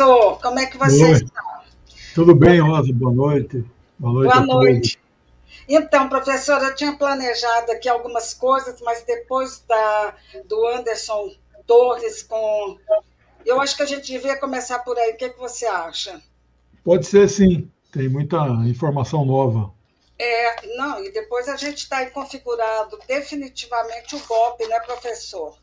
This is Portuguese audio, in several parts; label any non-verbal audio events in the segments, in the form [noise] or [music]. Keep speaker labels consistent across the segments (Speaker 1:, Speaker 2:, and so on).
Speaker 1: professor. Como é que você está?
Speaker 2: Tudo bem, Rosa? Boa noite.
Speaker 1: Boa noite. Boa noite. Então, professora, eu tinha planejado aqui algumas coisas, mas depois da, do Anderson Torres com. Eu acho que a gente devia começar por aí. O que, é que você acha?
Speaker 2: Pode ser sim. Tem muita informação nova.
Speaker 1: É, não, e depois a gente está configurado definitivamente o golpe, né, professor?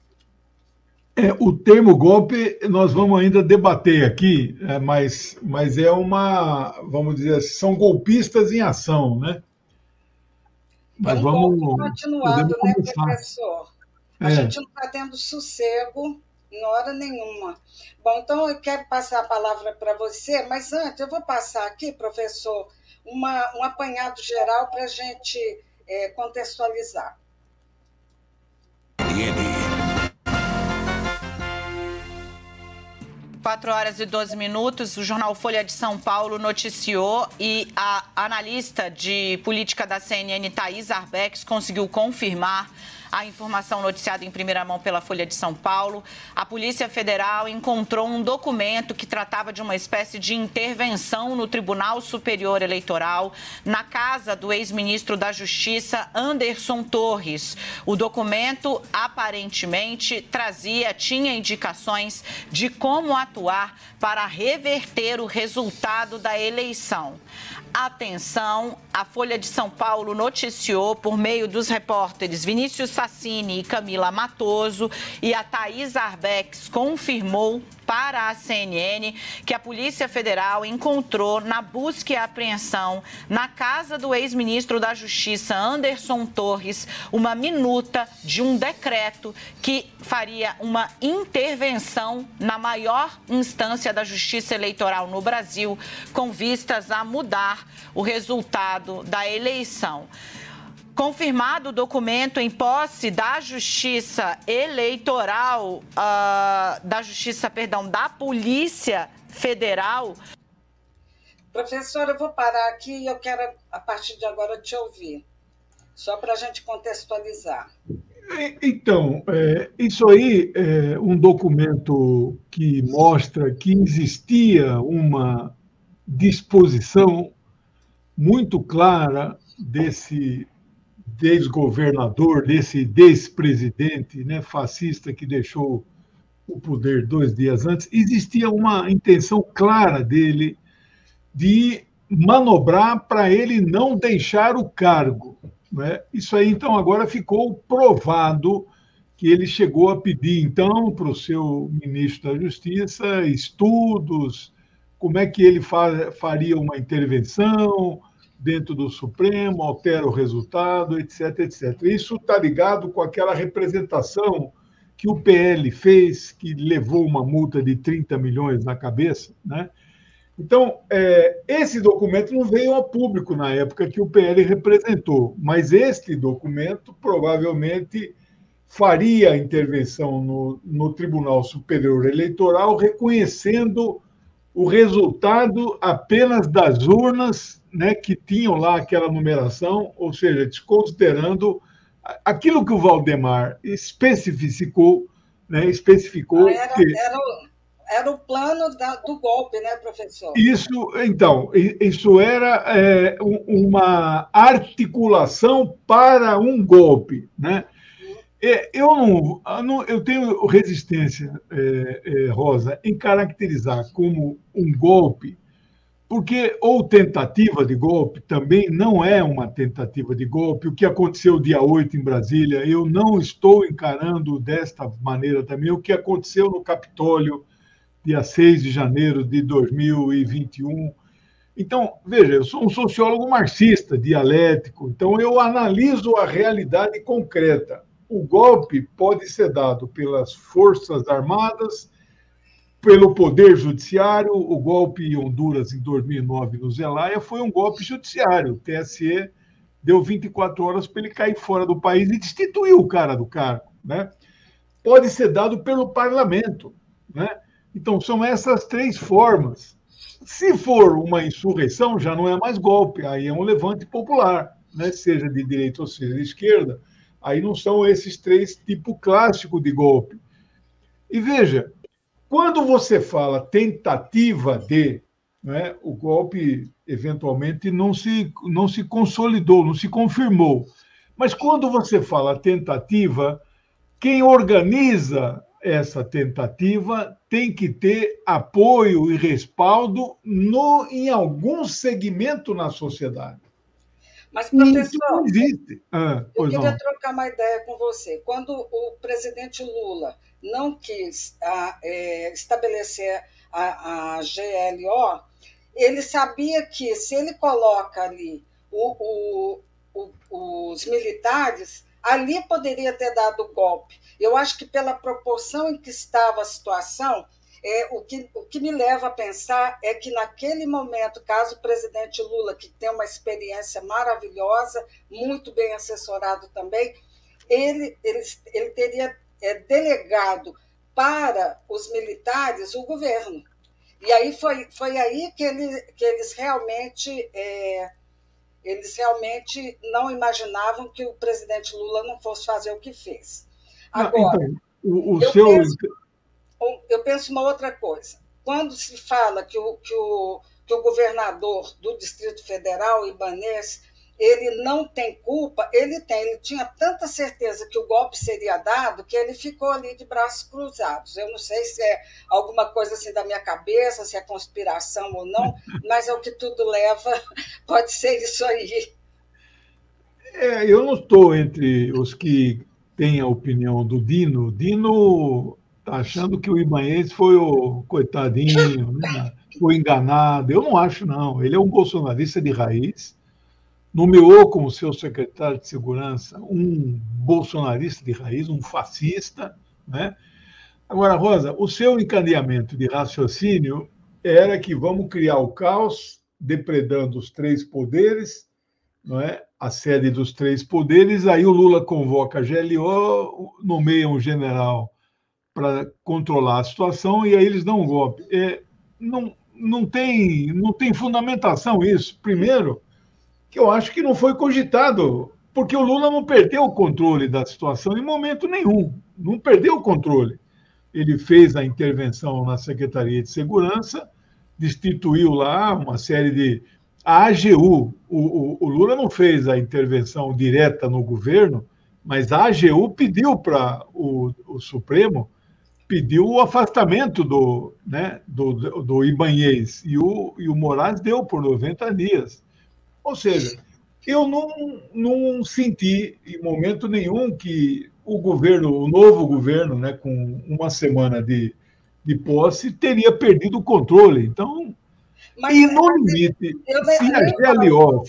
Speaker 2: É, o termo golpe nós vamos ainda debater aqui, é, mas, mas é uma, vamos dizer são golpistas em ação, né?
Speaker 1: Mas um vamos. Continuado, né, começar. professor? A é. gente não está tendo sossego em hora nenhuma. Bom, então eu quero passar a palavra para você, mas antes eu vou passar aqui, professor, uma, um apanhado geral para a gente é, contextualizar.
Speaker 3: E 4 horas e 12 minutos, o jornal Folha de São Paulo noticiou e a analista de política da CNN, Thais Arbex, conseguiu confirmar a informação noticiada em primeira mão pela Folha de São Paulo. A Polícia Federal encontrou um documento que tratava de uma espécie de intervenção no Tribunal Superior Eleitoral na casa do ex-ministro da Justiça, Anderson Torres. O documento aparentemente trazia, tinha indicações de como atuar para reverter o resultado da eleição. Atenção, a Folha de São Paulo noticiou por meio dos repórteres Vinícius Sassini e Camila Matoso e a Thaís Arbex confirmou para a CNN que a Polícia Federal encontrou na busca e apreensão na casa do ex-ministro da Justiça Anderson Torres uma minuta de um decreto que faria uma intervenção na maior instância da Justiça Eleitoral no Brasil com vistas a mudar o resultado da eleição. Confirmado o documento em posse da Justiça Eleitoral, uh, da Justiça, perdão, da Polícia Federal.
Speaker 1: Professora, eu vou parar aqui e eu quero, a partir de agora, te ouvir, só para a gente contextualizar.
Speaker 2: Então, é, isso aí é um documento que mostra que existia uma disposição muito clara desse desgovernador, desse despresidente né, fascista que deixou o poder dois dias antes, existia uma intenção clara dele de manobrar para ele não deixar o cargo. Né? Isso aí, então, agora ficou provado que ele chegou a pedir, então, para o seu ministro da Justiça estudos, como é que ele faria uma intervenção, dentro do Supremo, altera o resultado, etc, etc. Isso está ligado com aquela representação que o PL fez, que levou uma multa de 30 milhões na cabeça, né? Então, é, esse documento não veio a público na época que o PL representou, mas este documento provavelmente faria a intervenção no, no Tribunal Superior Eleitoral, reconhecendo o resultado apenas das urnas né, que tinham lá aquela numeração, ou seja, desconsiderando aquilo que o Valdemar especificou, né, especificou
Speaker 1: era,
Speaker 2: que...
Speaker 1: Era o, era o plano da, do golpe, né, professor?
Speaker 2: Isso, então, isso era é, uma articulação para um golpe, né? É, eu não, eu tenho resistência, é, é, Rosa, em caracterizar como um golpe, porque ou tentativa de golpe também não é uma tentativa de golpe. O que aconteceu dia 8 em Brasília, eu não estou encarando desta maneira também. O que aconteceu no Capitólio, dia 6 de janeiro de 2021. Então, veja, eu sou um sociólogo marxista, dialético, então eu analiso a realidade concreta o golpe pode ser dado pelas Forças Armadas, pelo Poder Judiciário. O golpe em Honduras, em 2009, no Zelaya, foi um golpe judiciário. O TSE deu 24 horas para ele cair fora do país e destituiu o cara do cargo. Né? Pode ser dado pelo parlamento. Né? Então, são essas três formas. Se for uma insurreição, já não é mais golpe, aí é um levante popular, né? seja de direita ou seja de esquerda Aí não são esses três tipos clássicos de golpe. E veja, quando você fala tentativa de, né, o golpe eventualmente não se, não se consolidou, não se confirmou. Mas quando você fala tentativa, quem organiza essa tentativa tem que ter apoio e respaldo no, em algum segmento na sociedade.
Speaker 1: Mas, professor, existe. Ah, eu queria não. trocar uma ideia com você. Quando o presidente Lula não quis a, é, estabelecer a, a, GLO, ele sabia que se ele coloca ali o, o, o, os militares, ali poderia ter dado golpe. Eu acho que pela proporção em que estava a situação, é, o, que, o que me leva a pensar é que, naquele momento, caso o presidente Lula, que tem uma experiência maravilhosa, muito bem assessorado também, ele, ele, ele teria é, delegado para os militares o governo. E aí foi, foi aí que, ele, que eles realmente é, eles realmente não imaginavam que o presidente Lula não fosse fazer o que fez. Agora, então, o, o eu, seu... penso, eu penso uma outra coisa. Quando se fala que o, que o, que o governador do Distrito Federal, Ibanês, ele não tem culpa, ele tem, ele tinha tanta certeza que o golpe seria dado que ele ficou ali de braços cruzados. Eu não sei se é alguma coisa assim da minha cabeça, se é conspiração ou não, [laughs] mas é o que tudo leva, [laughs] pode ser isso aí.
Speaker 2: É, eu não estou entre os que têm a opinião do Dino. Dino está achando que o Ibanez foi o coitadinho, né? foi enganado. Eu não acho, não. Ele é um bolsonarista de raiz nomeou como seu secretário de segurança um bolsonarista de raiz, um fascista, né? Agora, Rosa, o seu encadeamento de raciocínio era que vamos criar o caos, depredando os três poderes, não é? A sede dos três poderes, aí o Lula convoca a GLO, nomeia um general para controlar a situação e aí eles dão um golpe. É, não, não, tem, não tem fundamentação isso. Primeiro, que eu acho que não foi cogitado, porque o Lula não perdeu o controle da situação em momento nenhum, não perdeu o controle. Ele fez a intervenção na Secretaria de Segurança, destituiu lá uma série de. A AGU, o, o, o Lula não fez a intervenção direta no governo, mas a AGU pediu para o, o, Supremo pediu o afastamento do, né, do, do Ibanhês e o, e o Moraes deu por 90 dias. Ou seja, eu não, não senti em momento nenhum que o governo, o novo governo, né, com uma semana de, de posse, teria perdido o controle. Então, Mas, e no limite, eu, se a GLO...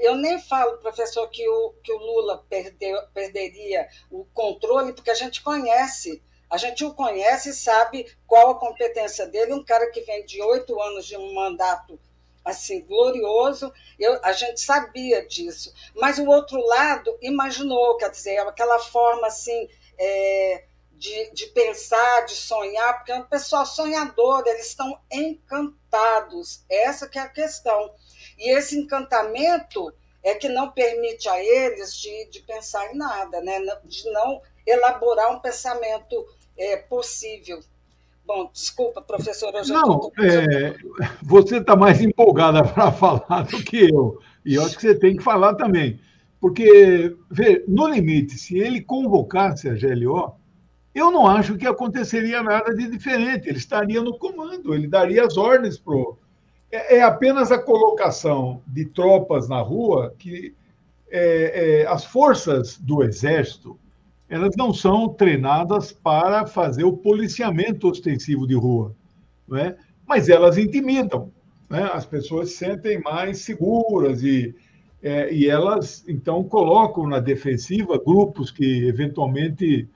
Speaker 1: Eu nem falo, professor, que o, que o Lula perdeu, perderia o controle, porque a gente conhece a gente o conhece e sabe qual a competência dele, um cara que vem de oito anos de um mandato assim glorioso. Eu, a gente sabia disso, mas o outro lado imaginou, quer dizer, aquela forma assim é, de, de pensar, de sonhar, porque é um pessoal sonhador, eles estão encantados. Essa que é a questão. E esse encantamento é que não permite a eles de, de pensar em nada, né? de não elaborar um pensamento é, possível. Bom, desculpa, professora.
Speaker 2: Não, tô... é, você está mais empolgada [laughs] para falar do que eu. E eu acho que você tem que falar também. Porque, vê, no limite, se ele convocasse a GLO, eu não acho que aconteceria nada de diferente. Ele estaria no comando, ele daria as ordens para é, é apenas a colocação de tropas na rua que é, é, as forças do Exército elas não são treinadas para fazer o policiamento ostensivo de rua, não é? mas elas intimidam. Né? As pessoas se sentem mais seguras e, é, e elas, então, colocam na defensiva grupos que, eventualmente,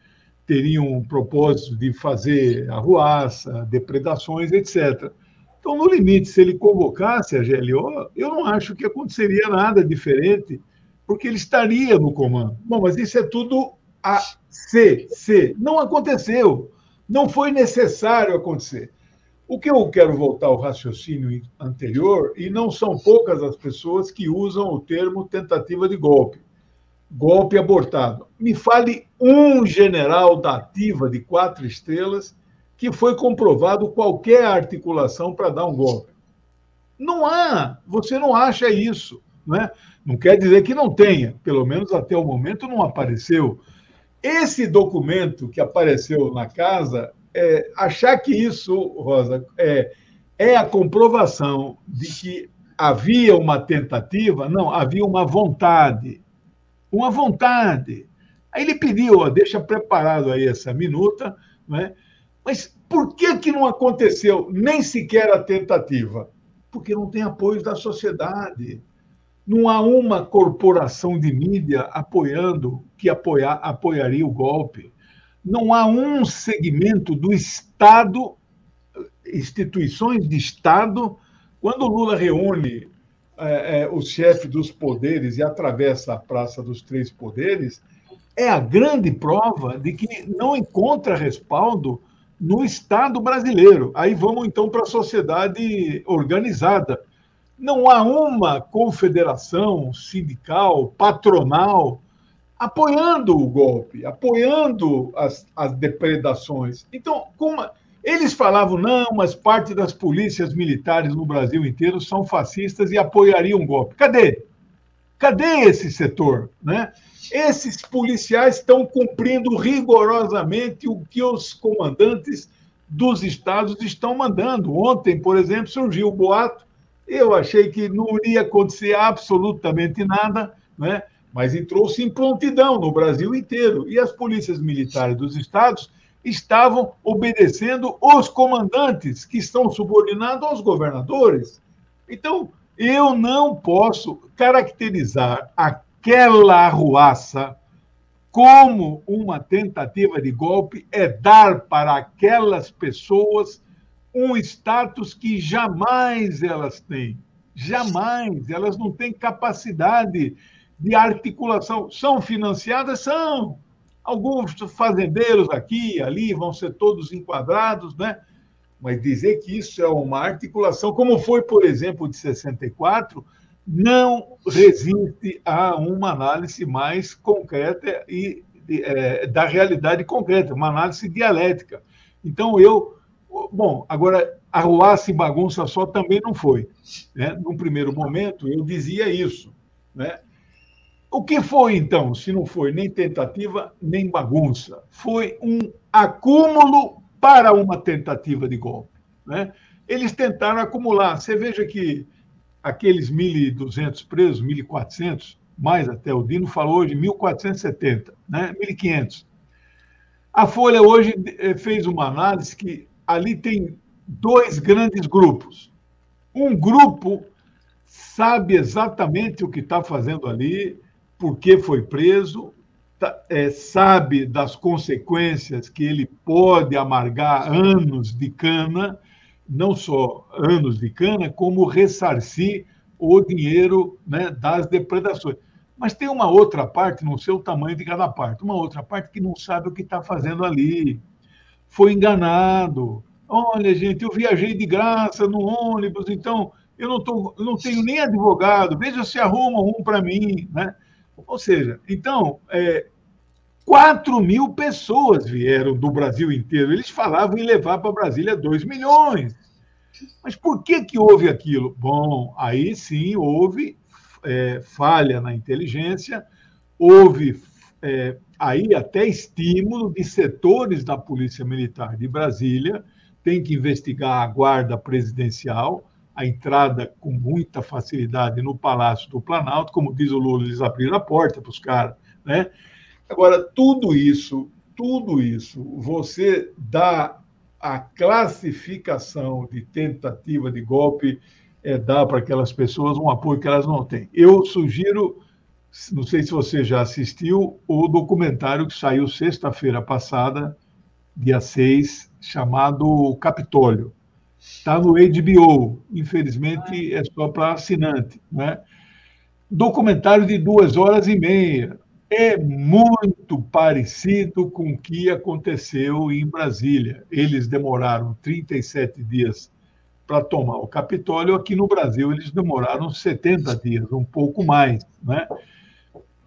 Speaker 2: teriam um propósito de fazer arruaça, depredações, etc. Então, no limite, se ele convocasse a GLO, eu não acho que aconteceria nada diferente, porque ele estaria no comando. Bom, mas isso é tudo a C, C. Não aconteceu. Não foi necessário acontecer. O que eu quero voltar ao raciocínio anterior, e não são poucas as pessoas que usam o termo tentativa de golpe, golpe abortado. Me fale um general da ativa de quatro estrelas que foi comprovado qualquer articulação para dar um golpe. Não há, você não acha isso. Né? Não quer dizer que não tenha, pelo menos até o momento não apareceu. Esse documento que apareceu na casa, é, achar que isso, Rosa, é, é a comprovação de que havia uma tentativa, não, havia uma vontade. Uma vontade. Aí ele pediu, ó, deixa preparado aí essa minuta, né? mas por que, que não aconteceu nem sequer a tentativa? Porque não tem apoio da sociedade. Não há uma corporação de mídia apoiando que apoiar, apoiaria o golpe. Não há um segmento do Estado, instituições de Estado, quando Lula reúne é, é, os chefes dos poderes e atravessa a Praça dos Três Poderes, é a grande prova de que não encontra respaldo no Estado brasileiro. Aí vamos então para a sociedade organizada não há uma confederação sindical, patronal, apoiando o golpe, apoiando as, as depredações. Então, como eles falavam, não, mas parte das polícias militares no Brasil inteiro são fascistas e apoiariam o golpe. Cadê? Cadê esse setor? Né? Esses policiais estão cumprindo rigorosamente o que os comandantes dos estados estão mandando. Ontem, por exemplo, surgiu o boato eu achei que não iria acontecer absolutamente nada, né? mas entrou-se em prontidão no Brasil inteiro. E as polícias militares dos estados estavam obedecendo os comandantes, que estão subordinados aos governadores. Então, eu não posso caracterizar aquela arruaça como uma tentativa de golpe, é dar para aquelas pessoas um status que jamais elas têm. Jamais. Elas não têm capacidade de articulação. São financiadas? São. Alguns fazendeiros aqui ali vão ser todos enquadrados, né? Mas dizer que isso é uma articulação, como foi, por exemplo, de 64, não resiste a uma análise mais concreta e é, da realidade concreta, uma análise dialética. Então, eu Bom, agora, arruaça e bagunça só também não foi. Né? Num primeiro momento, eu dizia isso. Né? O que foi, então, se não foi nem tentativa, nem bagunça? Foi um acúmulo para uma tentativa de golpe. Né? Eles tentaram acumular. Você veja que aqueles 1.200 presos, 1.400, mais até o Dino falou de 1.470, né? 1.500. A Folha hoje eh, fez uma análise que ali tem dois grandes grupos. Um grupo sabe exatamente o que está fazendo ali, por que foi preso, tá, é, sabe das consequências que ele pode amargar anos de cana, não só anos de cana, como ressarcir o dinheiro né, das depredações. Mas tem uma outra parte, não sei o tamanho de cada parte, uma outra parte que não sabe o que está fazendo ali, foi enganado. Olha, gente, eu viajei de graça no ônibus, então eu não, tô, não tenho nem advogado, veja se arruma um para mim. Né? Ou seja, então, é, 4 mil pessoas vieram do Brasil inteiro. Eles falavam em levar para Brasília 2 milhões. Mas por que, que houve aquilo? Bom, aí sim houve é, falha na inteligência, houve é, aí até estímulo de setores da Polícia Militar de Brasília, tem que investigar a guarda presidencial, a entrada com muita facilidade no Palácio do Planalto, como diz o Lula, eles abriram a porta para os caras, né? Agora, tudo isso, tudo isso, você dá a classificação de tentativa de golpe, é dar para aquelas pessoas um apoio que elas não têm. Eu sugiro não sei se você já assistiu o documentário que saiu sexta-feira passada, dia 6, chamado Capitólio. Está no HBO, infelizmente é só para assinante. Né? Documentário de duas horas e meia. É muito parecido com o que aconteceu em Brasília. Eles demoraram 37 dias para tomar o Capitólio. Aqui no Brasil, eles demoraram 70 dias, um pouco mais. Né?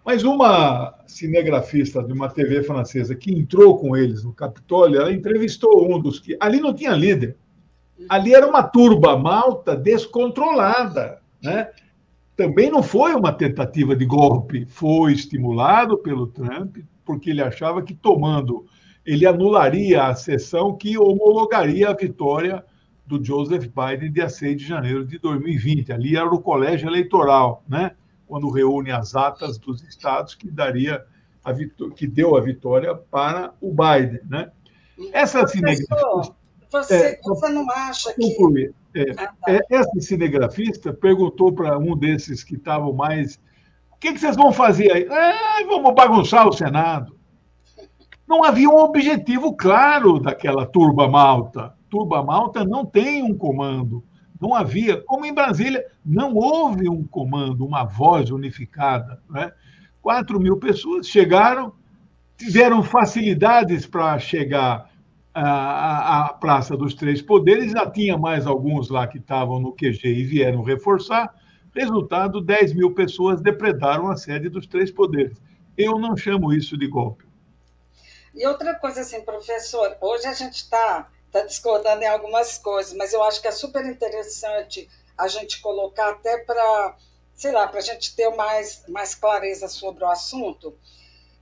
Speaker 2: Mas uma cinegrafista de uma TV francesa que entrou com eles no Capitólio, ela entrevistou um dos que. Ali não tinha líder. Ali era uma turba malta descontrolada. Né? Também não foi uma tentativa de golpe, foi estimulado pelo Trump, porque ele achava que tomando, ele anularia a sessão que homologaria a vitória do Joseph Biden dia 6 de janeiro de 2020. Ali era o colégio eleitoral, né? Quando reúne as atas dos estados que daria a que deu a vitória para o Biden. Né?
Speaker 1: Essa cinegrafista. Você, é, você não acha que.
Speaker 2: É, ah, tá. É, essa cinegrafista perguntou para um desses que estavam mais. O que, que vocês vão fazer aí? Ah, vamos bagunçar o Senado. Não havia um objetivo claro daquela turba malta. Turba malta não tem um comando. Não havia, como em Brasília, não houve um comando, uma voz unificada. Né? 4 mil pessoas chegaram, tiveram facilidades para chegar à, Praça dos Três Poderes, já tinha mais alguns lá que estavam no QG e vieram reforçar. Resultado: 10 mil pessoas depredaram a sede dos Três Poderes. Eu não chamo isso de golpe.
Speaker 1: E outra coisa, assim, professor, hoje a gente está tá discordando em algumas coisas, mas eu acho que é super interessante a gente colocar até para, sei lá, para a gente ter mais, mais clareza sobre o assunto.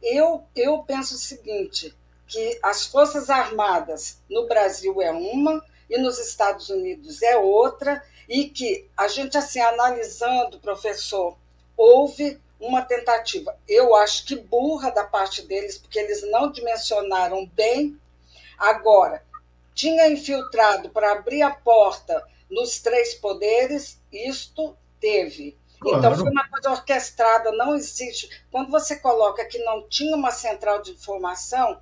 Speaker 1: Eu, eu penso o seguinte, que as Forças Armadas no Brasil é uma e nos Estados Unidos é outra, e que a gente, assim, analisando, professor, houve uma tentativa, eu acho que burra da parte deles, porque eles não dimensionaram bem. Agora, tinha infiltrado para abrir a porta nos três poderes, isto teve. Claro. Então, foi uma coisa orquestrada, não existe. Quando você coloca que não tinha uma central de informação,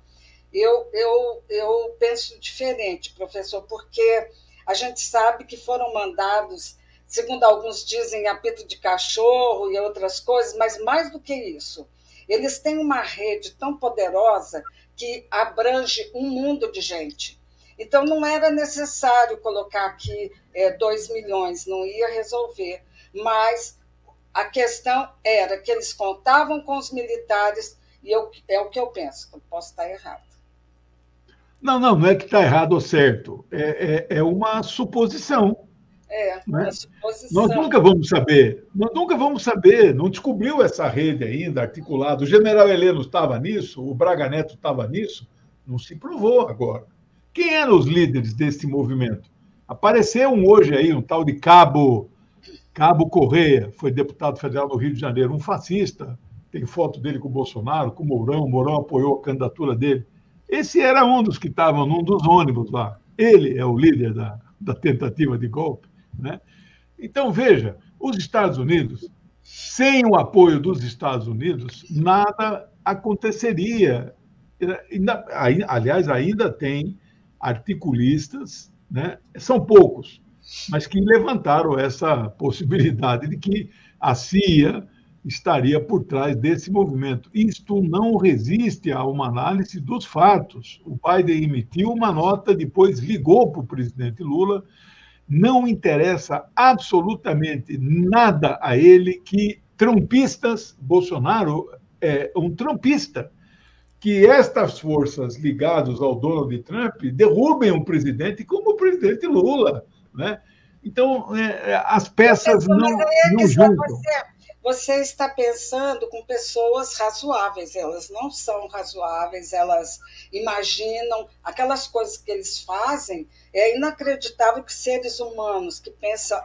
Speaker 1: eu, eu, eu penso diferente, professor, porque a gente sabe que foram mandados, segundo alguns dizem, apito de cachorro e outras coisas, mas mais do que isso, eles têm uma rede tão poderosa que abrange um mundo de gente. Então, não era necessário colocar aqui é, 2 milhões, não ia resolver. Mas a questão era que eles contavam com os militares, e eu, é o que eu penso, eu posso estar errado.
Speaker 2: Não, não, não é que está errado ou certo. É, é, é uma suposição.
Speaker 1: É, né? uma
Speaker 2: suposição. Nós nunca vamos saber, nós nunca vamos saber, não descobriu essa rede ainda articulada. O general Heleno estava nisso, o Braga Neto estava nisso, não se provou agora. Quem eram os líderes desse movimento? Apareceu um hoje aí, um tal de Cabo, Cabo Correia, foi deputado federal no Rio de Janeiro, um fascista, tem foto dele com o Bolsonaro, com o Mourão, o Mourão apoiou a candidatura dele. Esse era um dos que estavam num dos ônibus lá. Ele é o líder da, da tentativa de golpe. Né? Então, veja, os Estados Unidos, sem o apoio dos Estados Unidos, nada aconteceria. Aliás, ainda tem articulistas, né? são poucos, mas que levantaram essa possibilidade de que a CIA estaria por trás desse movimento. Isto não resiste a uma análise dos fatos. O Biden emitiu uma nota, depois ligou para o presidente Lula. Não interessa absolutamente nada a ele que trumpistas, Bolsonaro é um trumpista, que estas forças ligadas ao Donald Trump derrubem um presidente como o presidente Lula. Né? Então, é, as peças não, não juntam. Você,
Speaker 1: você está pensando com pessoas razoáveis, elas não são razoáveis, elas imaginam aquelas coisas que eles fazem. É inacreditável que seres humanos que pensam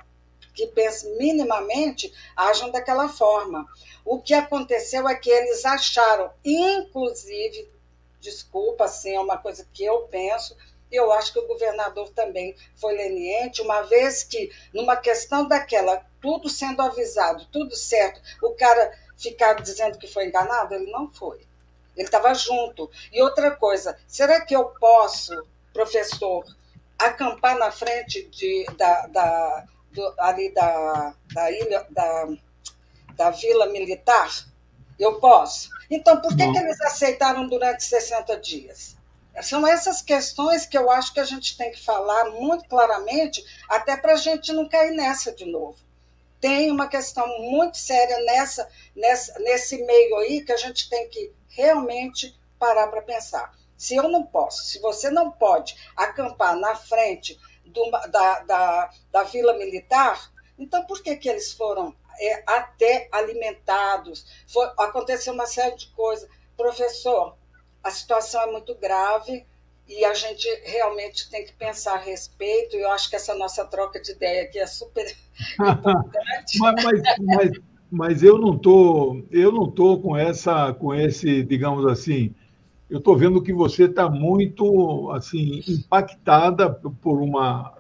Speaker 1: que pensam minimamente ajam daquela forma. O que aconteceu é que eles acharam, inclusive, desculpa, assim, é uma coisa que eu penso, e eu acho que o governador também foi leniente, uma vez que, numa questão daquela, tudo sendo avisado, tudo certo, o cara ficar dizendo que foi enganado, ele não foi. Ele estava junto. E outra coisa, será que eu posso, professor, acampar na frente de, da, da, do, ali da, da ilha, da, da vila militar? Eu posso. Então, por que, que eles aceitaram durante 60 dias? São essas questões que eu acho que a gente tem que falar muito claramente, até para a gente não cair nessa de novo. tem uma questão muito séria nessa, nessa, nesse meio aí que a gente tem que realmente parar para pensar. Se eu não posso, se você não pode acampar na frente do, da, da, da vila militar, então por que, que eles foram é, até alimentados? Foi, aconteceu uma série de coisas. Professor, a situação é muito grave, e a gente realmente tem que pensar a respeito. E eu acho que essa nossa troca de ideia aqui é super [laughs] importante.
Speaker 2: mas, mas, mas, mas, eu não tô, eu não tô com essa, com esse, digamos assim, eu estou vendo que você está muito assim impactada por uma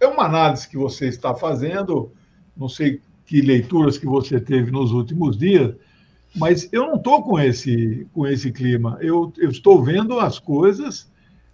Speaker 2: é uma análise que você está fazendo, não sei que leituras que você teve nos últimos dias, mas eu não estou com esse com esse clima. Eu, eu estou vendo as coisas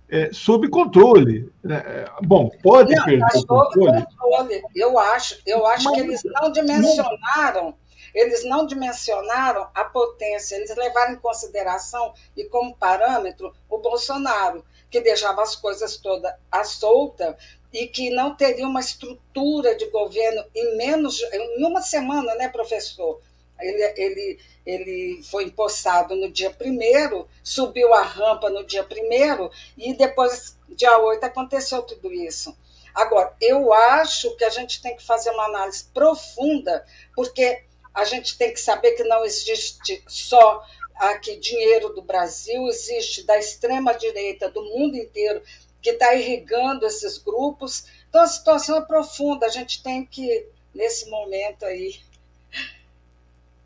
Speaker 2: é, sob controle. É, bom, pode não, perder o controle. controle.
Speaker 1: Eu acho, eu acho Mas, que eles não dimensionaram, eles não dimensionaram a potência, eles levaram em consideração e como parâmetro o Bolsonaro, que deixava as coisas todas à solta e que não teria uma estrutura de governo em menos em uma semana, né, professor? Ele, ele, ele foi empossado no dia primeiro, subiu a rampa no dia primeiro, e depois, dia 8, aconteceu tudo isso. Agora, eu acho que a gente tem que fazer uma análise profunda, porque a gente tem que saber que não existe só aqui dinheiro do Brasil, existe da extrema-direita do mundo inteiro que está irrigando esses grupos. Então, a situação é profunda, a gente tem que, nesse momento aí,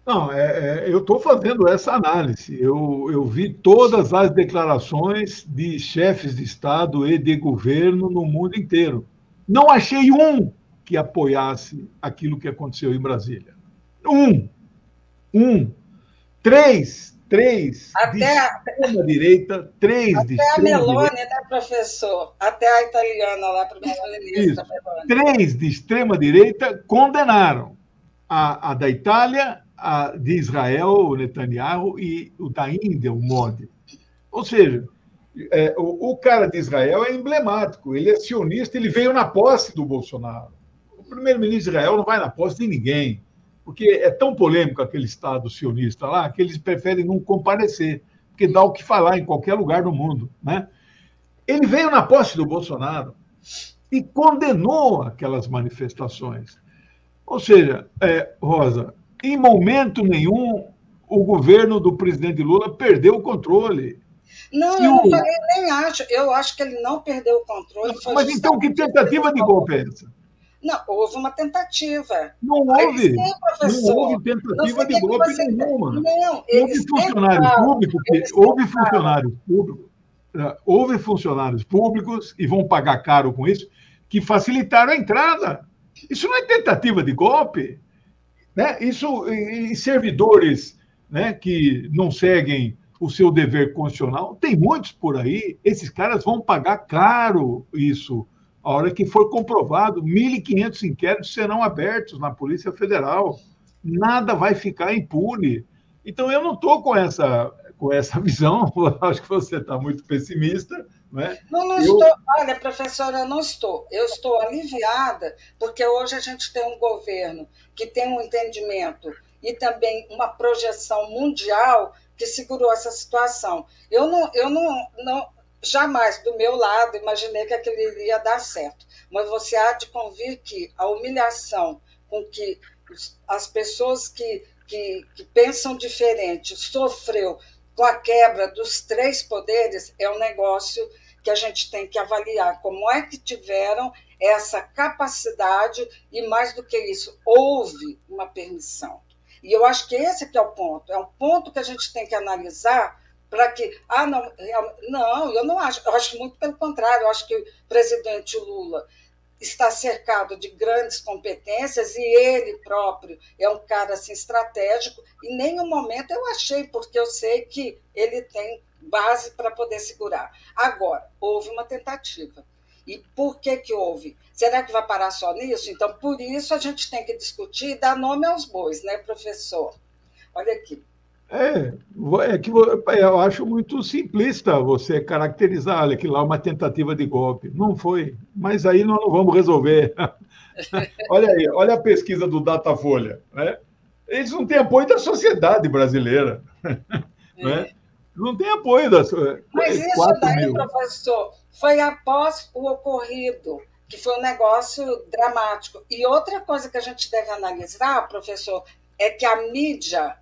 Speaker 2: não, é, é, eu estou fazendo essa análise. Eu, eu vi todas as declarações de chefes de Estado e de governo no mundo inteiro. Não achei um que apoiasse aquilo que aconteceu em Brasília. Um. Um. Três. Três
Speaker 1: até de
Speaker 2: extrema-direita, três
Speaker 1: até
Speaker 2: de extrema
Speaker 1: a Meloni, né, professor? Até a italiana lá, primeira-ministra.
Speaker 2: Três de extrema-direita condenaram. A, a da Itália, a, de Israel, o Netanyahu, e o da Índia, o Modi. Ou seja, é, o, o, cara de Israel é emblemático, ele é sionista, ele veio na posse do Bolsonaro. O primeiro-ministro de Israel não vai na posse de ninguém, porque é tão polêmico aquele Estado sionista lá que eles preferem não comparecer, porque dá o que falar em qualquer lugar do mundo. Né? Ele veio na posse do Bolsonaro e condenou aquelas manifestações. Ou seja, é, Rosa, em momento nenhum o governo do presidente Lula perdeu o controle.
Speaker 1: Não, Se eu não falei, nem acho. Eu acho que ele não perdeu o controle.
Speaker 2: Mas então que tentativa de golpe é essa?
Speaker 1: Não, houve uma tentativa.
Speaker 2: Não houve. Sim, não houve tentativa de golpe você... nenhuma. Não, houve funcionários públicos, houve funcionários públicos, é, houve funcionários públicos, e vão pagar caro com isso, que facilitaram a entrada. Isso não é tentativa de golpe. Né? Isso em servidores né, que não seguem o seu dever constitucional, tem muitos por aí, esses caras vão pagar caro isso. A hora que for comprovado, 1.500 inquéritos serão abertos na Polícia Federal. Nada vai ficar impune. Então, eu não estou com essa, com essa [laughs] visão, acho que você está muito pessimista,
Speaker 1: né? Não, não eu... estou. Olha, professora, eu não estou. Eu estou aliviada, porque hoje a gente tem um governo que tem um entendimento e também uma projeção mundial que segurou essa situação. Eu não, eu não, não jamais do meu lado imaginei que aquilo iria dar certo, mas você há de convir que a humilhação com que as pessoas que, que, que pensam diferente sofreu com a quebra dos três poderes é um negócio que a gente tem que avaliar. Como é que tiveram essa capacidade e mais do que isso, houve uma permissão. E eu acho que esse que é o ponto, é um ponto que a gente tem que analisar para que ah não, não, eu não acho, eu acho muito pelo contrário, eu acho que o presidente Lula está cercado de grandes competências e ele próprio é um cara assim estratégico e nenhum momento eu achei porque eu sei que ele tem base para poder segurar. Agora houve uma tentativa. E por que que houve? Será que vai parar só nisso? Então, por isso a gente tem que discutir e dar nome aos bois, né, professor? Olha aqui.
Speaker 2: É, é que eu acho muito simplista você caracterizar olha, que lá é uma tentativa de golpe. Não foi, mas aí nós não vamos resolver [laughs] olha aí, olha a pesquisa do Datafolha. Né? Eles não têm apoio da sociedade brasileira. [laughs] Né? Não tem apoio da
Speaker 1: Mas isso daí, mil. professor, foi após o ocorrido, que foi um negócio dramático. E outra coisa que a gente deve analisar, professor, é que a mídia,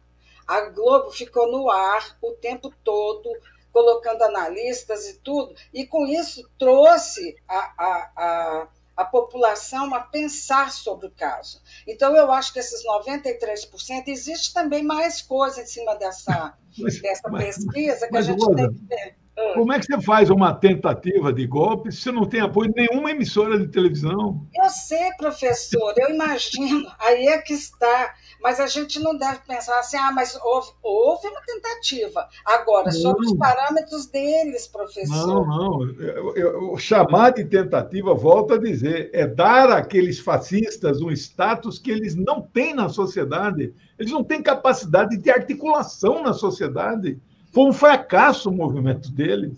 Speaker 1: a Globo ficou no ar o tempo todo, colocando analistas e tudo, e com isso trouxe a, a, a, a população a pensar sobre o caso. Então, eu acho que esses 93%, existe também mais coisa em cima dessa, [laughs] mas, dessa mas, pesquisa que mas, a gente tem que ver.
Speaker 2: Ah. Como é que você faz uma tentativa de golpe se você não tem apoio de nenhuma emissora de televisão?
Speaker 1: Eu sei, professor, eu imagino. [laughs] Aí é que está. Mas a gente não deve pensar assim, ah, mas houve, houve uma tentativa. Agora, não. sobre os parâmetros deles, professor.
Speaker 2: Não, não. Eu, eu, chamar de tentativa, volto a dizer, é dar àqueles fascistas um status que eles não têm na sociedade. Eles não têm capacidade de articulação na sociedade. Foi um fracasso o movimento deles.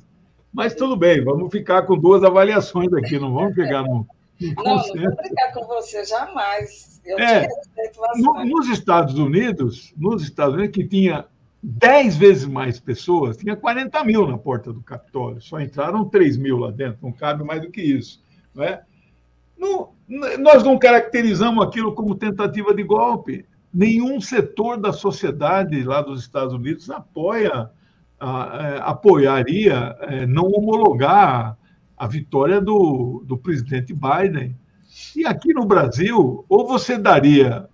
Speaker 2: Mas tudo bem, vamos ficar com duas avaliações aqui, não vamos pegar no.
Speaker 1: no não, não vou brigar com você jamais. Eu
Speaker 2: é, no, nos Estados Unidos, nos Estados Unidos, que tinha 10 vezes mais pessoas, tinha 40 mil na porta do Capitólio, só entraram 3 mil lá dentro, não cabe mais do que isso. Não é? Não, nós não caracterizamos aquilo como tentativa de golpe. Nenhum setor da sociedade lá dos Estados Unidos apoia apoiaria é, não homologar a vitória do, do presidente Biden. E aqui no Brasil, ou você daria,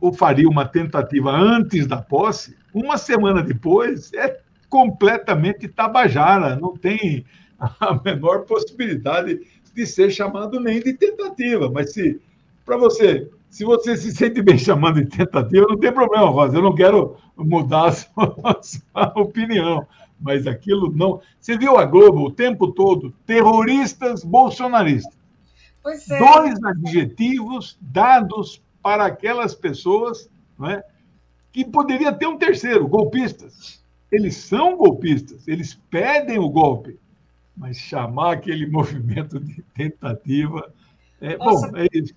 Speaker 2: ou faria uma tentativa antes da posse, uma semana depois é completamente tabajara, não tem a menor possibilidade de ser chamado nem de tentativa. Mas se, para você, se você se sente bem chamando de tentativa, não tem problema, Rosa. Eu não quero mudar a sua, [laughs] a sua opinião. Mas aquilo não. Você viu a Globo o tempo todo? Terroristas bolsonaristas. É. Dois adjetivos dados para aquelas pessoas não é, que poderia ter um terceiro, golpistas. Eles são golpistas, eles pedem o golpe, mas chamar aquele [laughs] movimento de tentativa. É, Nossa, bom, é isso.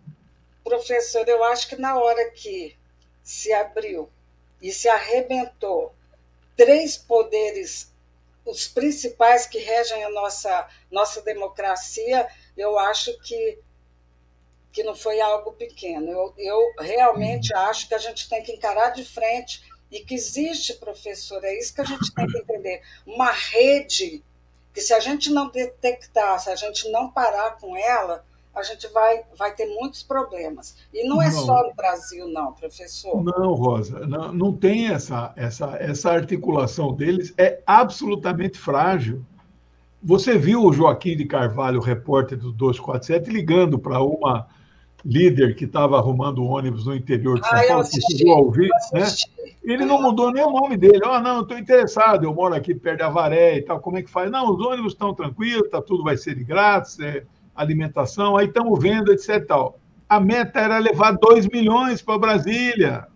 Speaker 1: Professor, eu acho que na hora que se abriu e se arrebentou três poderes, os principais que regem a nossa, nossa democracia, eu acho que, que não foi algo pequeno. Eu, eu realmente acho que a gente tem que encarar de frente e que existe, professor, é isso que a gente tem que entender, uma rede que se a gente não detectar, se a gente não parar com ela, a gente vai, vai ter muitos problemas. E não é não. só no Brasil, não, professor.
Speaker 2: Não, Rosa, não, não tem essa, essa, essa articulação deles, é absolutamente frágil. Você viu o Joaquim de Carvalho, repórter do 247, ligando para uma líder que estava arrumando um ônibus no interior de São ah, Paulo, que chegou a ouvir, né? Ele não mudou nem o nome dele. Ah, oh, não, estou interessado, eu moro aqui perto de Avaré e tal, como é que faz? Não, os ônibus estão tranquilos, tá, tudo vai ser de grátis, é, alimentação, aí estamos vendo, etc. Tal. A meta era levar 2 milhões para Brasília.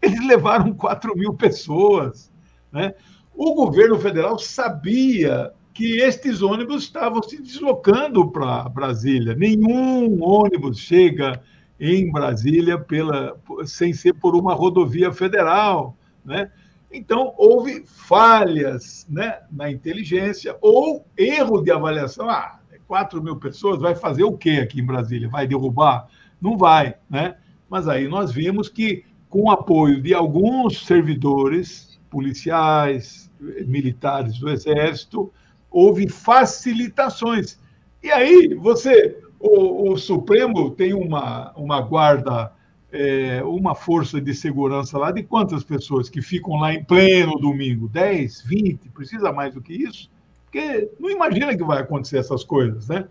Speaker 2: Eles levaram 4 mil pessoas. Né? O governo federal sabia que estes ônibus estavam se deslocando para Brasília. Nenhum ônibus chega em Brasília pela, sem ser por uma rodovia federal. Né? Então, houve falhas né, na inteligência ou erro de avaliação. Ah, 4 mil pessoas, vai fazer o quê aqui em Brasília? Vai derrubar? Não vai, né? Mas aí nós vimos que, com o apoio de alguns servidores policiais, militares do Exército, houve facilitações. E aí você, o, o Supremo tem uma, uma guarda, é, uma força de segurança lá de quantas pessoas que ficam lá em pleno domingo? 10, 20? Precisa mais do que isso? Porque não imagina que vai acontecer essas coisas, né?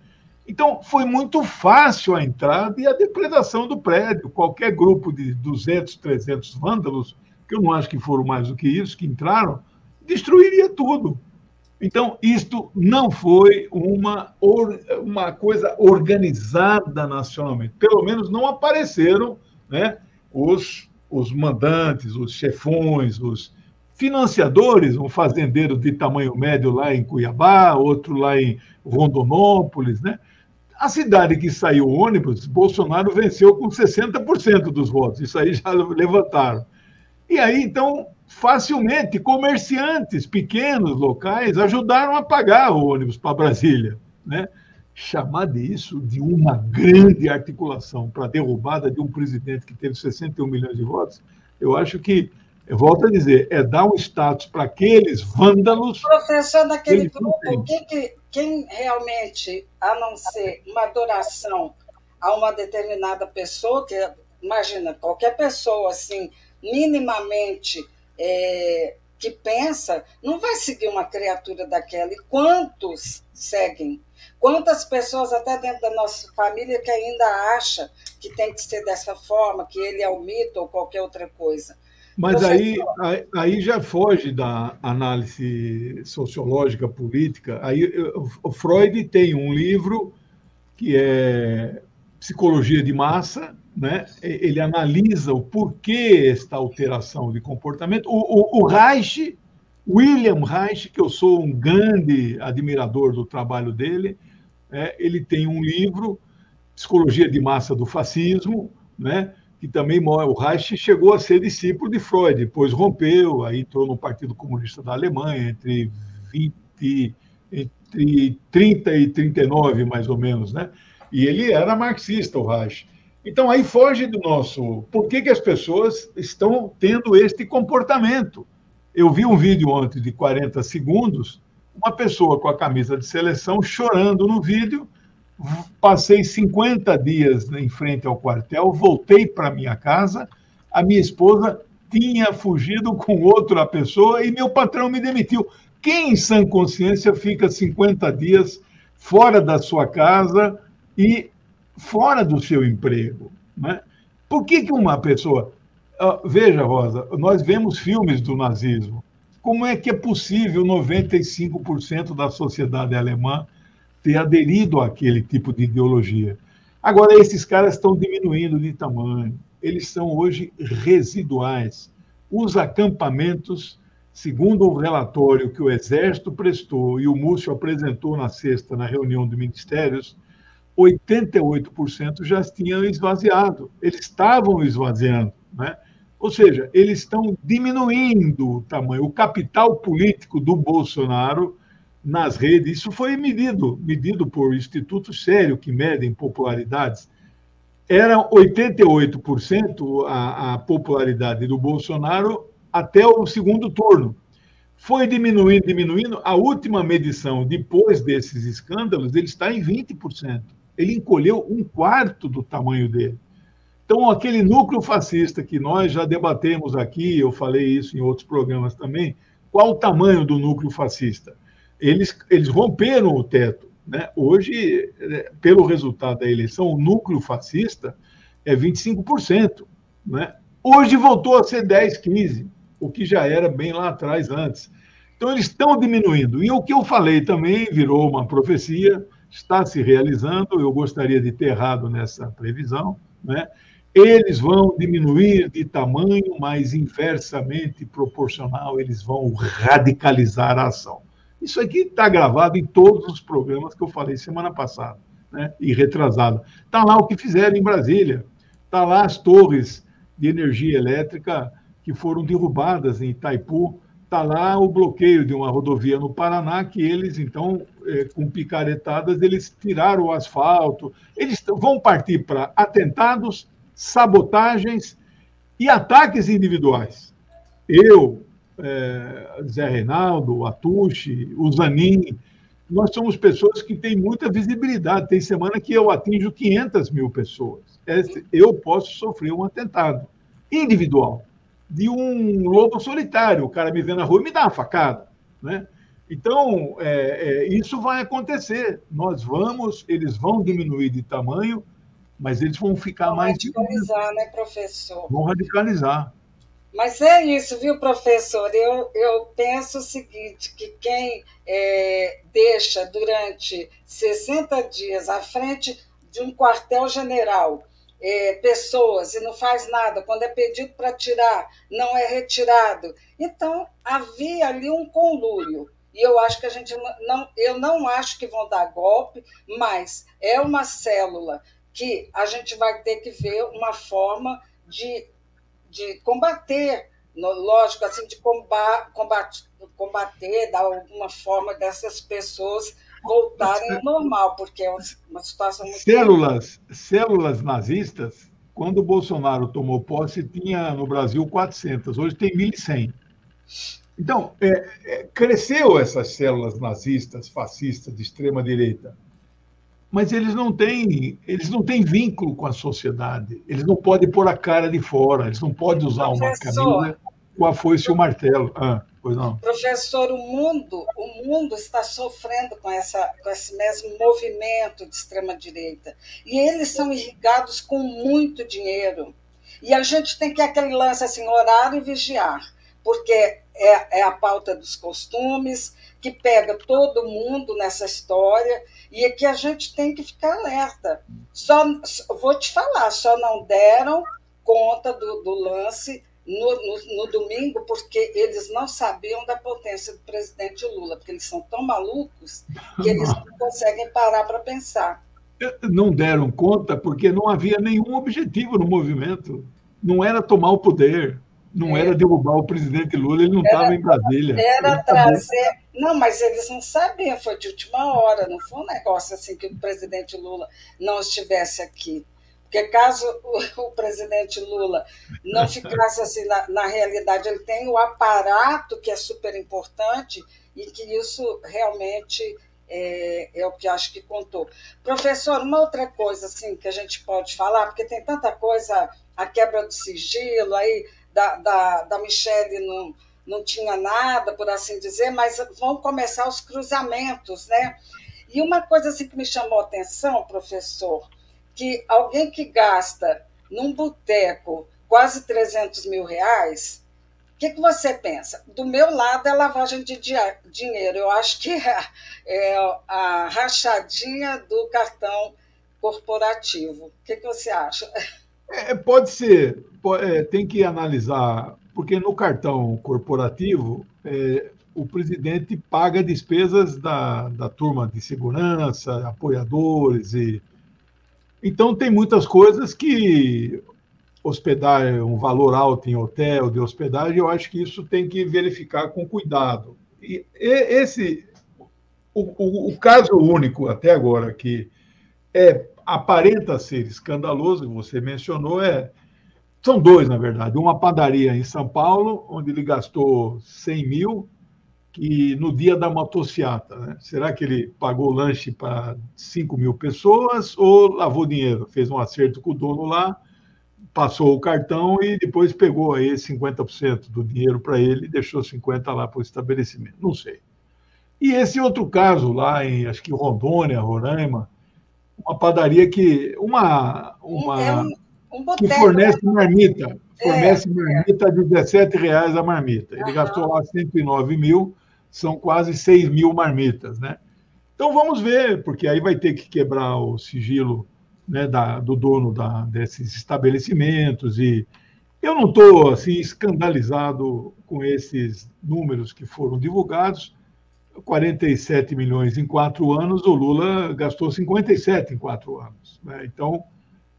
Speaker 2: Então, foi muito fácil a entrada e a depredação do prédio. Qualquer grupo de 200, 300 vândalos, que eu não acho que foram mais do que isso, que entraram, destruiria tudo. Então, isto não foi uma, uma coisa organizada nacionalmente. Pelo menos não apareceram né, os, os mandantes, os chefões, os, financiadores, um fazendeiro de tamanho médio lá em Cuiabá, outro lá em Rondonópolis, né? A cidade que saiu ônibus, Bolsonaro venceu com 60% dos votos. Isso aí já [laughs] levantaram. E aí, então, facilmente, comerciantes pequenos, locais, ajudaram a pagar o ônibus para Brasília. Né? Chamar disso de uma grande articulação para derrubada de um presidente que teve 61 milhões de votos, eu acho que eu volto a dizer, é dar um status para aqueles vândalos.
Speaker 1: Professor, daquele grupo, quem, que, quem realmente, a não ser uma adoração a uma determinada pessoa, que imagina, qualquer pessoa assim, minimamente é, que pensa, não vai seguir uma criatura daquela. E quantos seguem? Quantas pessoas, até dentro da nossa família, que ainda acha que tem que ser dessa forma, que ele é o mito ou qualquer outra coisa.
Speaker 2: Mas aí, aí já foge da análise sociológica política. Aí o Freud tem um livro que é Psicologia de Massa, né? Ele analisa o porquê esta alteração de comportamento. O, o, o Reich, William Reich, que eu sou um grande admirador do trabalho dele, é, ele tem um livro Psicologia de Massa do Fascismo, né? Que também o Reich chegou a ser discípulo de Freud, depois rompeu, aí entrou no Partido Comunista da Alemanha entre 20, entre 30 e 39, mais ou menos, né? E ele era marxista, o Reich. Então aí foge do nosso. Por que, que as pessoas estão tendo este comportamento? Eu vi um vídeo ontem de 40 segundos, uma pessoa com a camisa de seleção chorando no vídeo passei 50 dias em frente ao quartel, voltei para minha casa, a minha esposa tinha fugido com outra pessoa e meu patrão me demitiu. Quem em sã consciência fica 50 dias fora da sua casa e fora do seu emprego? Né? Por que, que uma pessoa. Uh, veja, Rosa, nós vemos filmes do nazismo. Como é que é possível 95% da sociedade alemã ter aderido àquele tipo de ideologia. Agora, esses caras estão diminuindo de tamanho, eles são hoje residuais. Os acampamentos, segundo o relatório que o Exército prestou e o Múcio apresentou na sexta, na reunião de ministérios, 88% já tinham esvaziado, eles estavam esvaziando. Né? Ou seja, eles estão diminuindo o tamanho. O capital político do Bolsonaro nas redes. Isso foi medido, medido por institutos sérios que medem popularidades. Era 88% a, a popularidade do Bolsonaro até o segundo turno. Foi diminuindo, diminuindo. A última medição, depois desses escândalos, ele está em 20%. Ele encolheu um quarto do tamanho dele. Então, aquele núcleo fascista que nós já debatemos aqui, eu falei isso em outros programas também, qual o tamanho do núcleo fascista? Eles, eles romperam o teto. Né? Hoje, é, pelo resultado da eleição, o núcleo fascista é 25%. Né? Hoje voltou a ser 10, 15%, o que já era bem lá atrás antes. Então, eles estão diminuindo. E o que eu falei também virou uma profecia, está se realizando. Eu gostaria de ter errado nessa previsão. Né? Eles vão diminuir de tamanho, mas inversamente proporcional, eles vão radicalizar a ação. Isso aqui está gravado em todos os programas que eu falei semana passada, né? e retrasada. Está lá o que fizeram em Brasília, está lá as torres de energia elétrica que foram derrubadas em Itaipu, está lá o bloqueio de uma rodovia no Paraná, que eles, então, é, com picaretadas, eles tiraram o asfalto. Eles vão partir para atentados, sabotagens e ataques individuais. Eu, é, Zé Reinaldo, Atushi, o Zanin, nós somos pessoas que têm muita visibilidade. Tem semana que eu atinjo 500 mil pessoas. Eu posso sofrer um atentado individual de um lobo solitário. O cara me vê na rua e me dá uma facada. Né? Então, é, é, isso vai acontecer. Nós vamos, eles vão diminuir de tamanho, mas eles vão ficar vão mais.
Speaker 1: Radicalizar, né, professor?
Speaker 2: Vão radicalizar.
Speaker 1: Mas é isso, viu, professor? Eu, eu penso o seguinte, que quem é, deixa durante 60 dias à frente de um quartel-general é, pessoas e não faz nada, quando é pedido para tirar, não é retirado. Então, havia ali um conluio. E eu acho que a gente não, eu não acho que vão dar golpe, mas é uma célula que a gente vai ter que ver uma forma de, de combater, lógico, assim, de combater, combater, dar alguma forma dessas pessoas voltarem ao [laughs] normal, porque é uma situação muito.
Speaker 2: Células, células nazistas, quando o Bolsonaro tomou posse, tinha no Brasil 400, hoje tem 1.100. Então, é, é, cresceu essas células nazistas, fascistas, de extrema direita, mas eles não têm, eles não têm vínculo com a sociedade. Eles não podem pôr a cara de fora. Eles não podem usar uma camisa com a foice e o martelo. Ah, pois não.
Speaker 1: Professor, o mundo, o mundo está sofrendo com essa, com esse mesmo movimento de extrema direita e eles são irrigados com muito dinheiro. E a gente tem que aquele lance assim, orar e vigiar porque é, é a pauta dos costumes, que pega todo mundo nessa história e é que a gente tem que ficar alerta. Só vou te falar, só não deram conta do, do lance no, no, no, domingo porque eles não sabiam da potência do presidente Lula, porque eles são tão malucos que eles [laughs] não conseguem parar para pensar.
Speaker 2: Não deram conta porque não havia nenhum objetivo no movimento. Não era tomar o poder não é. era derrubar o presidente Lula, ele não estava em Brasília.
Speaker 1: Era trazer. Não, mas eles não sabiam, foi de última hora, não foi um negócio assim que o presidente Lula não estivesse aqui. Porque caso o, o presidente Lula não ficasse assim na, na realidade, ele tem o aparato que é super importante e que isso realmente é, é, o que acho que contou. Professor, uma outra coisa assim que a gente pode falar, porque tem tanta coisa, a quebra do sigilo, aí da, da, da Michelle não, não tinha nada, por assim dizer, mas vão começar os cruzamentos, né? E uma coisa assim que me chamou a atenção, professor, que alguém que gasta num boteco quase 300 mil reais, o que, que você pensa? Do meu lado é lavagem de dinheiro. Eu acho que é, é a rachadinha do cartão corporativo. O que, que você acha?
Speaker 2: É, pode ser, é, tem que analisar, porque no cartão corporativo é, o presidente paga despesas da, da turma de segurança, apoiadores e então tem muitas coisas que hospedar um valor alto em hotel de hospedagem, eu acho que isso tem que verificar com cuidado. E esse o, o, o caso único até agora que é aparenta ser escandaloso, que você mencionou, é são dois, na verdade. Uma padaria em São Paulo, onde ele gastou 100 mil, que no dia da motociata. Né? Será que ele pagou lanche para 5 mil pessoas ou lavou dinheiro? Fez um acerto com o dono lá, passou o cartão e depois pegou aí 50% do dinheiro para ele e deixou 50% lá para o estabelecimento. Não sei. E esse outro caso lá em, acho que Rondônia, Roraima, uma padaria que uma uma é um, um boteco, que fornece né? marmita, fornece é, marmita é. de 17 reais a marmita. Ele gastou lá 109 mil, são quase 6 mil marmitas, né? Então vamos ver, porque aí vai ter que quebrar o sigilo né, da, do dono da, desses estabelecimentos e eu não estou assim escandalizado com esses números que foram divulgados 47 milhões em quatro anos, o Lula gastou 57 em quatro anos. Né? Então,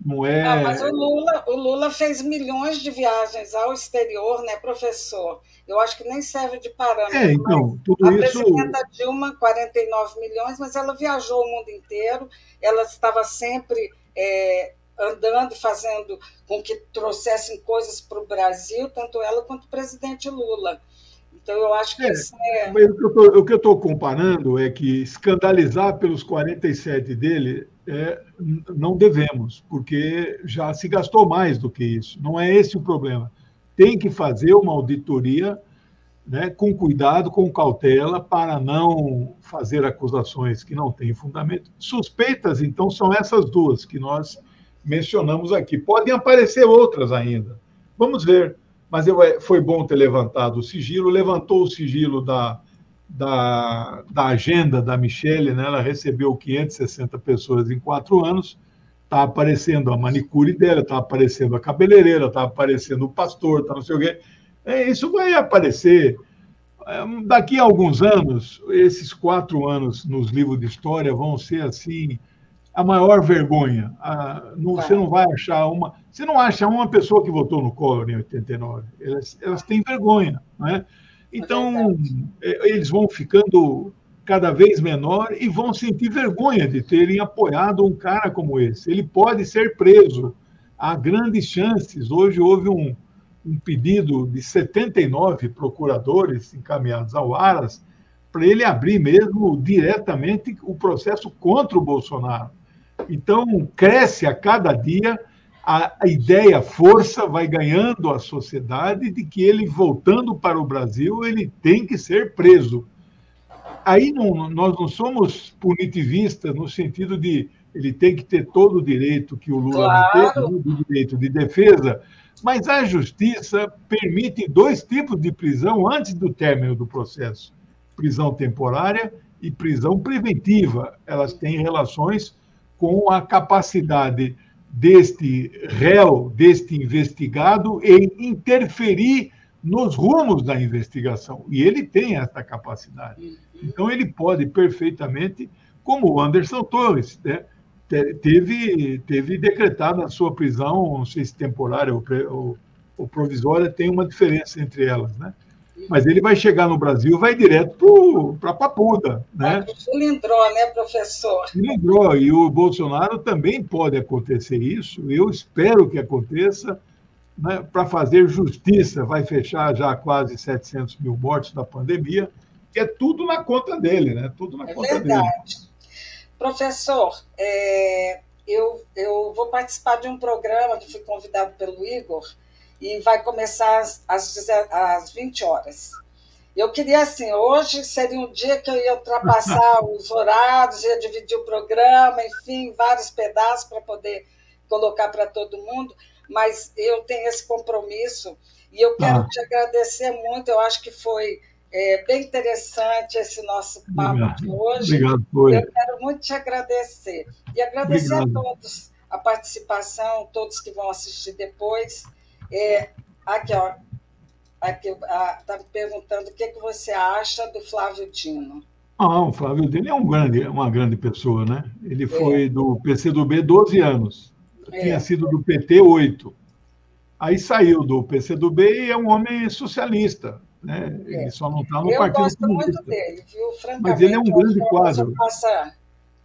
Speaker 2: não é.
Speaker 1: Ah, mas o Lula, o Lula fez milhões de viagens ao exterior, né, professor? Eu acho que nem serve de parâmetro.
Speaker 2: É, então, tudo
Speaker 1: a
Speaker 2: isso.
Speaker 1: A presidenta Dilma, 49 milhões, mas ela viajou o mundo inteiro, ela estava sempre. É, andando, fazendo com que trouxessem coisas para o Brasil, tanto ela quanto o presidente Lula. Então, eu acho que é, isso é.
Speaker 2: o que eu estou comparando é que escandalizar pelos 47 dele é, não devemos, porque já se gastou mais do que isso. Não é esse o problema. Tem que fazer uma auditoria né, com cuidado, com cautela, para não fazer acusações que não têm fundamento. Suspeitas, então, são essas duas que nós mencionamos aqui. Podem aparecer outras ainda. Vamos ver mas eu, é, foi bom ter levantado o sigilo, levantou o sigilo da, da, da agenda da Michelle, né? ela recebeu 560 pessoas em quatro anos, está aparecendo a manicure dela, está aparecendo a cabeleireira, está aparecendo o pastor, está não sei o quê. É, isso vai aparecer. daqui a alguns anos, esses quatro anos nos livros de história vão ser assim a maior vergonha. não, você não vai achar uma. Você não acha uma pessoa que votou no Collor em 89. Elas, elas têm vergonha. Né? Então, é, eles vão ficando cada vez menor e vão sentir vergonha de terem apoiado um cara como esse. Ele pode ser preso. Há grandes chances. Hoje houve um, um pedido de 79 procuradores encaminhados ao Aras para ele abrir mesmo diretamente o processo contra o Bolsonaro. Então, cresce a cada dia a, a ideia, a força vai ganhando a sociedade de que ele, voltando para o Brasil, ele tem que ser preso. Aí não, nós não somos punitivistas no sentido de ele tem que ter todo o direito que o Lula claro. não teve, o direito de defesa, mas a justiça permite dois tipos de prisão antes do término do processo: prisão temporária e prisão preventiva. Elas têm relações com a capacidade deste réu, deste investigado, em interferir nos rumos da investigação. E ele tem essa capacidade. Uhum. Então, ele pode perfeitamente, como o Anderson Torres, né, teve, teve decretado a sua prisão, não sei se temporária ou, ou, ou provisória, tem uma diferença entre elas, né? Mas ele vai chegar no Brasil, vai direto para a Papuda. Né?
Speaker 1: Cilindrou, né, professor?
Speaker 2: Cilindrou, e o Bolsonaro também pode acontecer isso, eu espero que aconteça, né, para fazer justiça, vai fechar já quase 700 mil mortes da pandemia, que é tudo na conta dele, né? Tudo na
Speaker 1: é
Speaker 2: conta
Speaker 1: verdade. dele. Professor, é, eu, eu vou participar de um programa que fui convidado pelo Igor, e vai começar às, às, às 20 horas. Eu queria, assim, hoje seria um dia que eu ia ultrapassar [laughs] os horários, ia dividir o programa, enfim, vários pedaços para poder colocar para todo mundo, mas eu tenho esse compromisso e eu quero ah. te agradecer muito. Eu acho que foi é, bem interessante esse nosso papo Obrigado. de hoje.
Speaker 2: Obrigado, foi.
Speaker 1: Eu quero muito te agradecer. E agradecer Obrigado. a todos a participação, todos que vão assistir depois. É, aqui, ó. Aqui, está me perguntando o que, que você acha do Flávio Dino.
Speaker 2: Ah, o Flávio Dino é um grande, uma grande pessoa, né? Ele foi é. do PCdoB 12 anos. É. Tinha sido do PT 8. Aí saiu do PCdoB e é um homem socialista. Né? É. Ele só não está no
Speaker 1: eu
Speaker 2: Partido
Speaker 1: gosto Comunista. muito dele, viu? Francamente,
Speaker 2: Mas ele é um grande quadro.
Speaker 1: Passa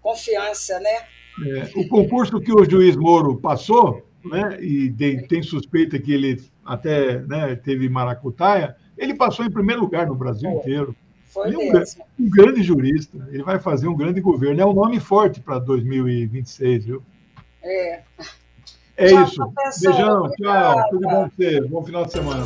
Speaker 1: confiança, né?
Speaker 2: É, o concurso que o juiz Moro passou, né, e de, tem suspeita que ele até né, teve maracutaia, ele passou em primeiro lugar no Brasil inteiro.
Speaker 1: Foi
Speaker 2: ele é um, um, grande jurista, ele vai fazer um grande governo. É um nome forte para 2026, viu?
Speaker 1: É.
Speaker 2: É tchau, isso. Beijão, tchau. Tudo bom pra você. Bom final de semana.